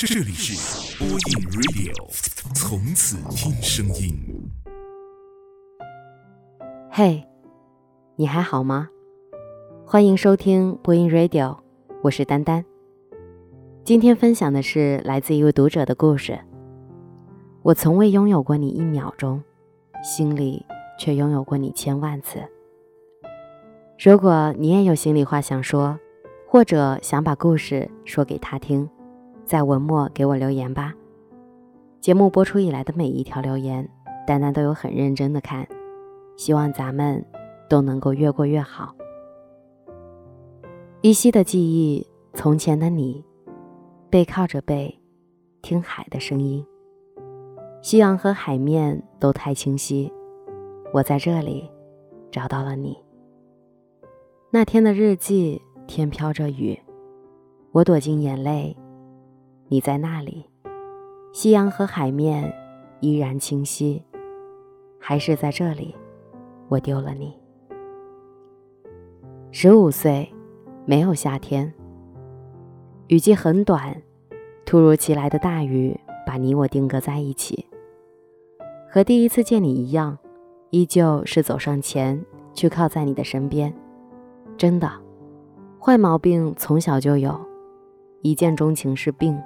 这里是播音 Radio，从此听声音。嘿，你还好吗？欢迎收听播音 Radio，我是丹丹。今天分享的是来自一位读者的故事。我从未拥有过你一秒钟，心里却拥有过你千万次。如果你也有心里话想说，或者想把故事说给他听，在文末给我留言吧。节目播出以来的每一条留言，丹丹都有很认真的看，希望咱们都能够越过越好。依稀的记忆，从前的你，背靠着背，听海的声音。夕阳和海面都太清晰，我在这里找到了你。那天的日记。天飘着雨，我躲进眼泪，你在那里。夕阳和海面依然清晰，还是在这里，我丢了你。十五岁，没有夏天，雨季很短，突如其来的大雨把你我定格在一起。和第一次见你一样，依旧是走上前去靠在你的身边，真的。坏毛病从小就有，一见钟情是病。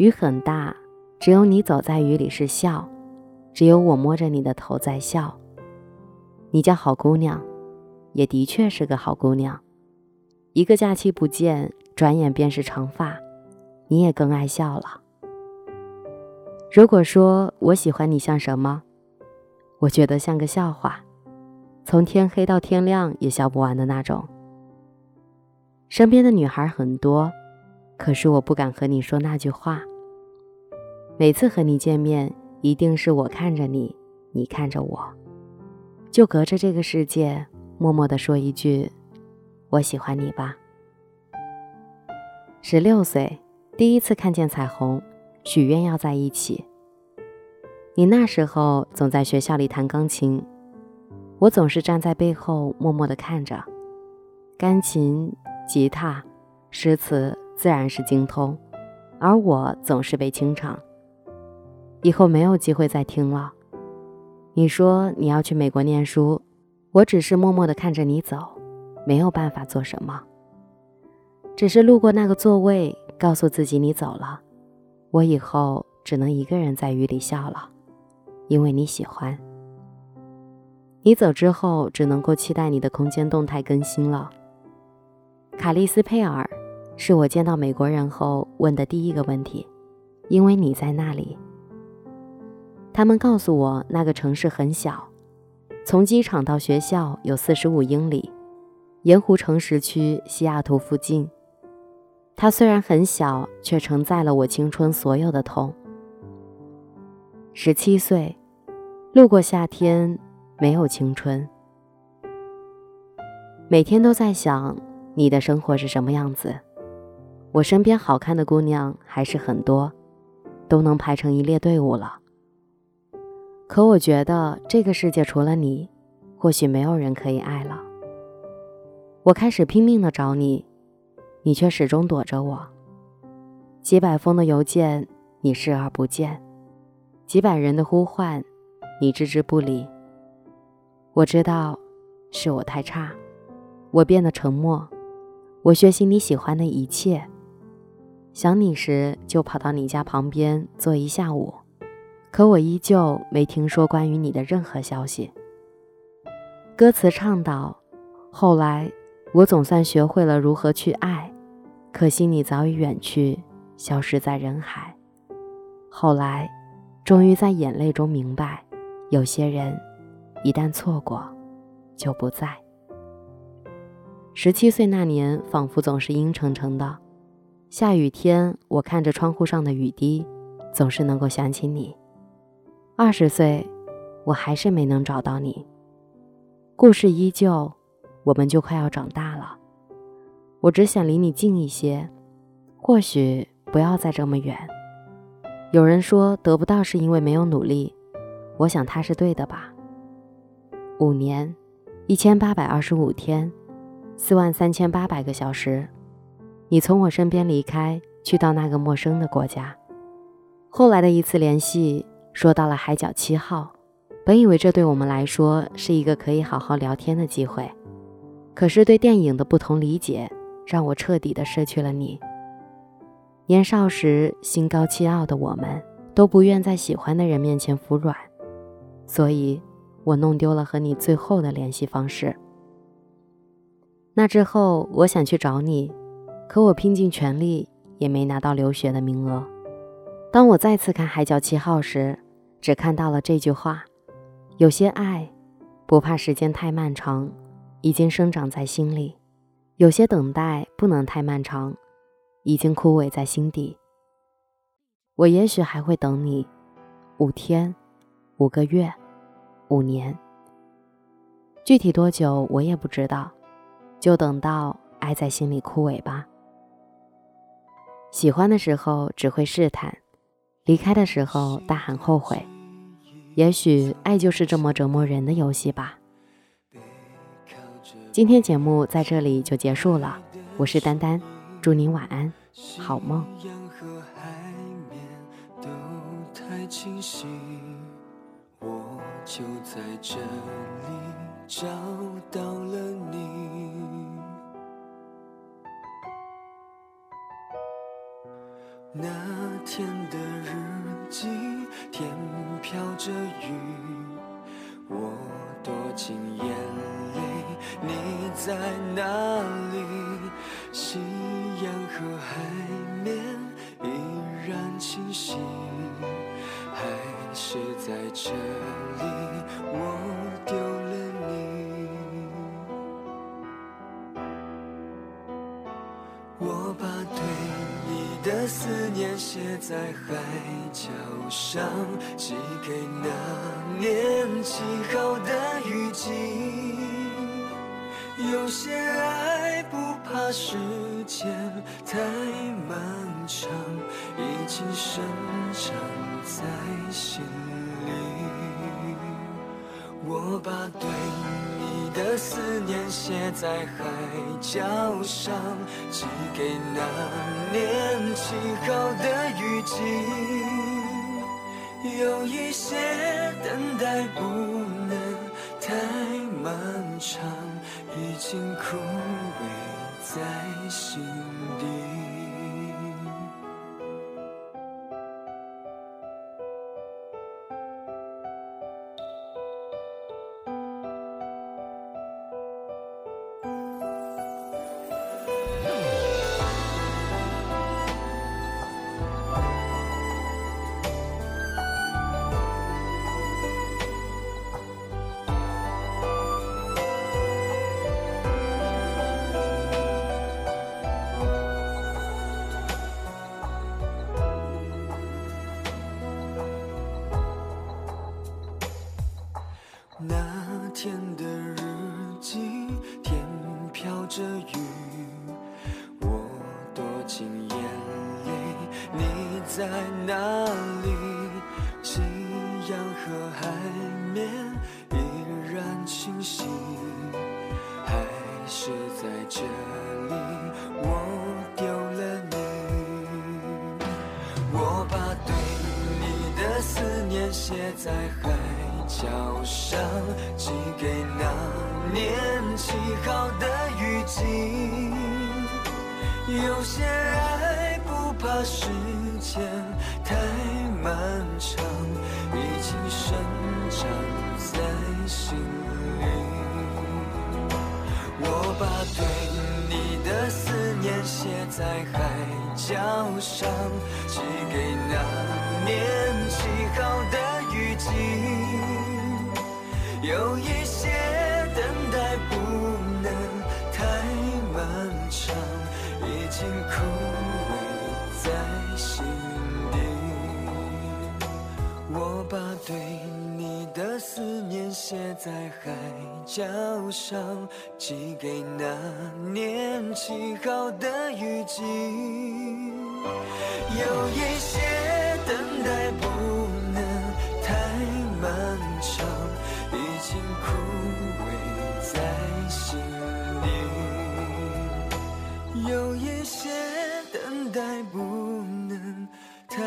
雨很大，只有你走在雨里是笑，只有我摸着你的头在笑。你叫好姑娘，也的确是个好姑娘。一个假期不见，转眼便是长发，你也更爱笑了。如果说我喜欢你像什么，我觉得像个笑话，从天黑到天亮也笑不完的那种。身边的女孩很多，可是我不敢和你说那句话。每次和你见面，一定是我看着你，你看着我，就隔着这个世界，默默地说一句：“我喜欢你吧。”十六岁，第一次看见彩虹，许愿要在一起。你那时候总在学校里弹钢琴，我总是站在背后默默地看着，钢琴。吉他、诗词自然是精通，而我总是被清唱。以后没有机会再听了。你说你要去美国念书，我只是默默地看着你走，没有办法做什么。只是路过那个座位，告诉自己你走了，我以后只能一个人在雨里笑了，因为你喜欢。你走之后，只能够期待你的空间动态更新了。卡利斯佩尔是我见到美国人后问的第一个问题，因为你在那里。他们告诉我那个城市很小，从机场到学校有四十五英里，盐湖城市区西雅图附近。它虽然很小，却承载了我青春所有的痛。十七岁，路过夏天，没有青春，每天都在想。你的生活是什么样子？我身边好看的姑娘还是很多，都能排成一列队伍了。可我觉得这个世界除了你，或许没有人可以爱了。我开始拼命的找你，你却始终躲着我。几百封的邮件，你视而不见；几百人的呼唤，你置之不理。我知道，是我太差，我变得沉默。我学习你喜欢的一切，想你时就跑到你家旁边坐一下午，可我依旧没听说关于你的任何消息。歌词唱道：“后来我总算学会了如何去爱，可惜你早已远去，消失在人海。后来，终于在眼泪中明白，有些人一旦错过，就不在。”十七岁那年，仿佛总是阴沉沉的。下雨天，我看着窗户上的雨滴，总是能够想起你。二十岁，我还是没能找到你。故事依旧，我们就快要长大了。我只想离你近一些，或许不要再这么远。有人说得不到是因为没有努力，我想他是对的吧。五年，一千八百二十五天。四万三千八百个小时，你从我身边离开，去到那个陌生的国家。后来的一次联系，说到了海角七号。本以为这对我们来说是一个可以好好聊天的机会，可是对电影的不同理解，让我彻底的失去了你。年少时心高气傲的我们，都不愿在喜欢的人面前服软，所以我弄丢了和你最后的联系方式。那之后，我想去找你，可我拼尽全力也没拿到留学的名额。当我再次看《海角七号》时，只看到了这句话。有些爱，不怕时间太漫长，已经生长在心里；有些等待不能太漫长，已经枯萎在心底。我也许还会等你，五天、五个月、五年，具体多久我也不知道，就等到爱在心里枯萎吧。喜欢的时候只会试探，离开的时候大喊后悔。也许爱就是这么折磨人的游戏吧。今天节目在这里就结束了，我是丹丹，祝您晚安，好梦。那天的日记，天飘着雨，我躲进眼泪，你在哪里？夕阳和海面依然清晰，还是在这里，我丢了你，我把对。的思念写在海角上，寄给那年起好的雨季。有些爱不怕时间太漫长，已经生长在心里。我把对你的思念写在海角上，寄给那年起好的雨季。有一些等待不能太漫长，已经枯萎在心天的日记，天飘着雨，我躲进眼泪，你在哪里？夕阳和海面依然清晰，还是在这里，我丢了你。我把对你的思念写在海。桥上寄给那年起好的雨季，有些爱不怕时间太漫长，已经生长在心里。我把对你的思念写在海角上，寄给那年起好的雨季。有一些等待不能太漫长，已经枯萎在心底。我把对你的思念写在海角上，寄给那年起好的雨季。有一些等待不。有一些等待不能太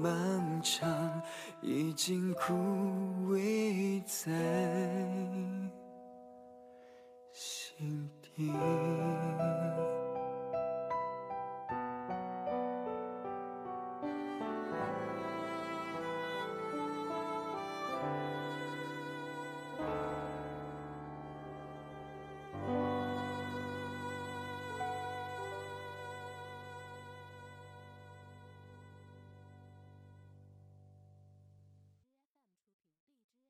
漫长已经枯萎在心底。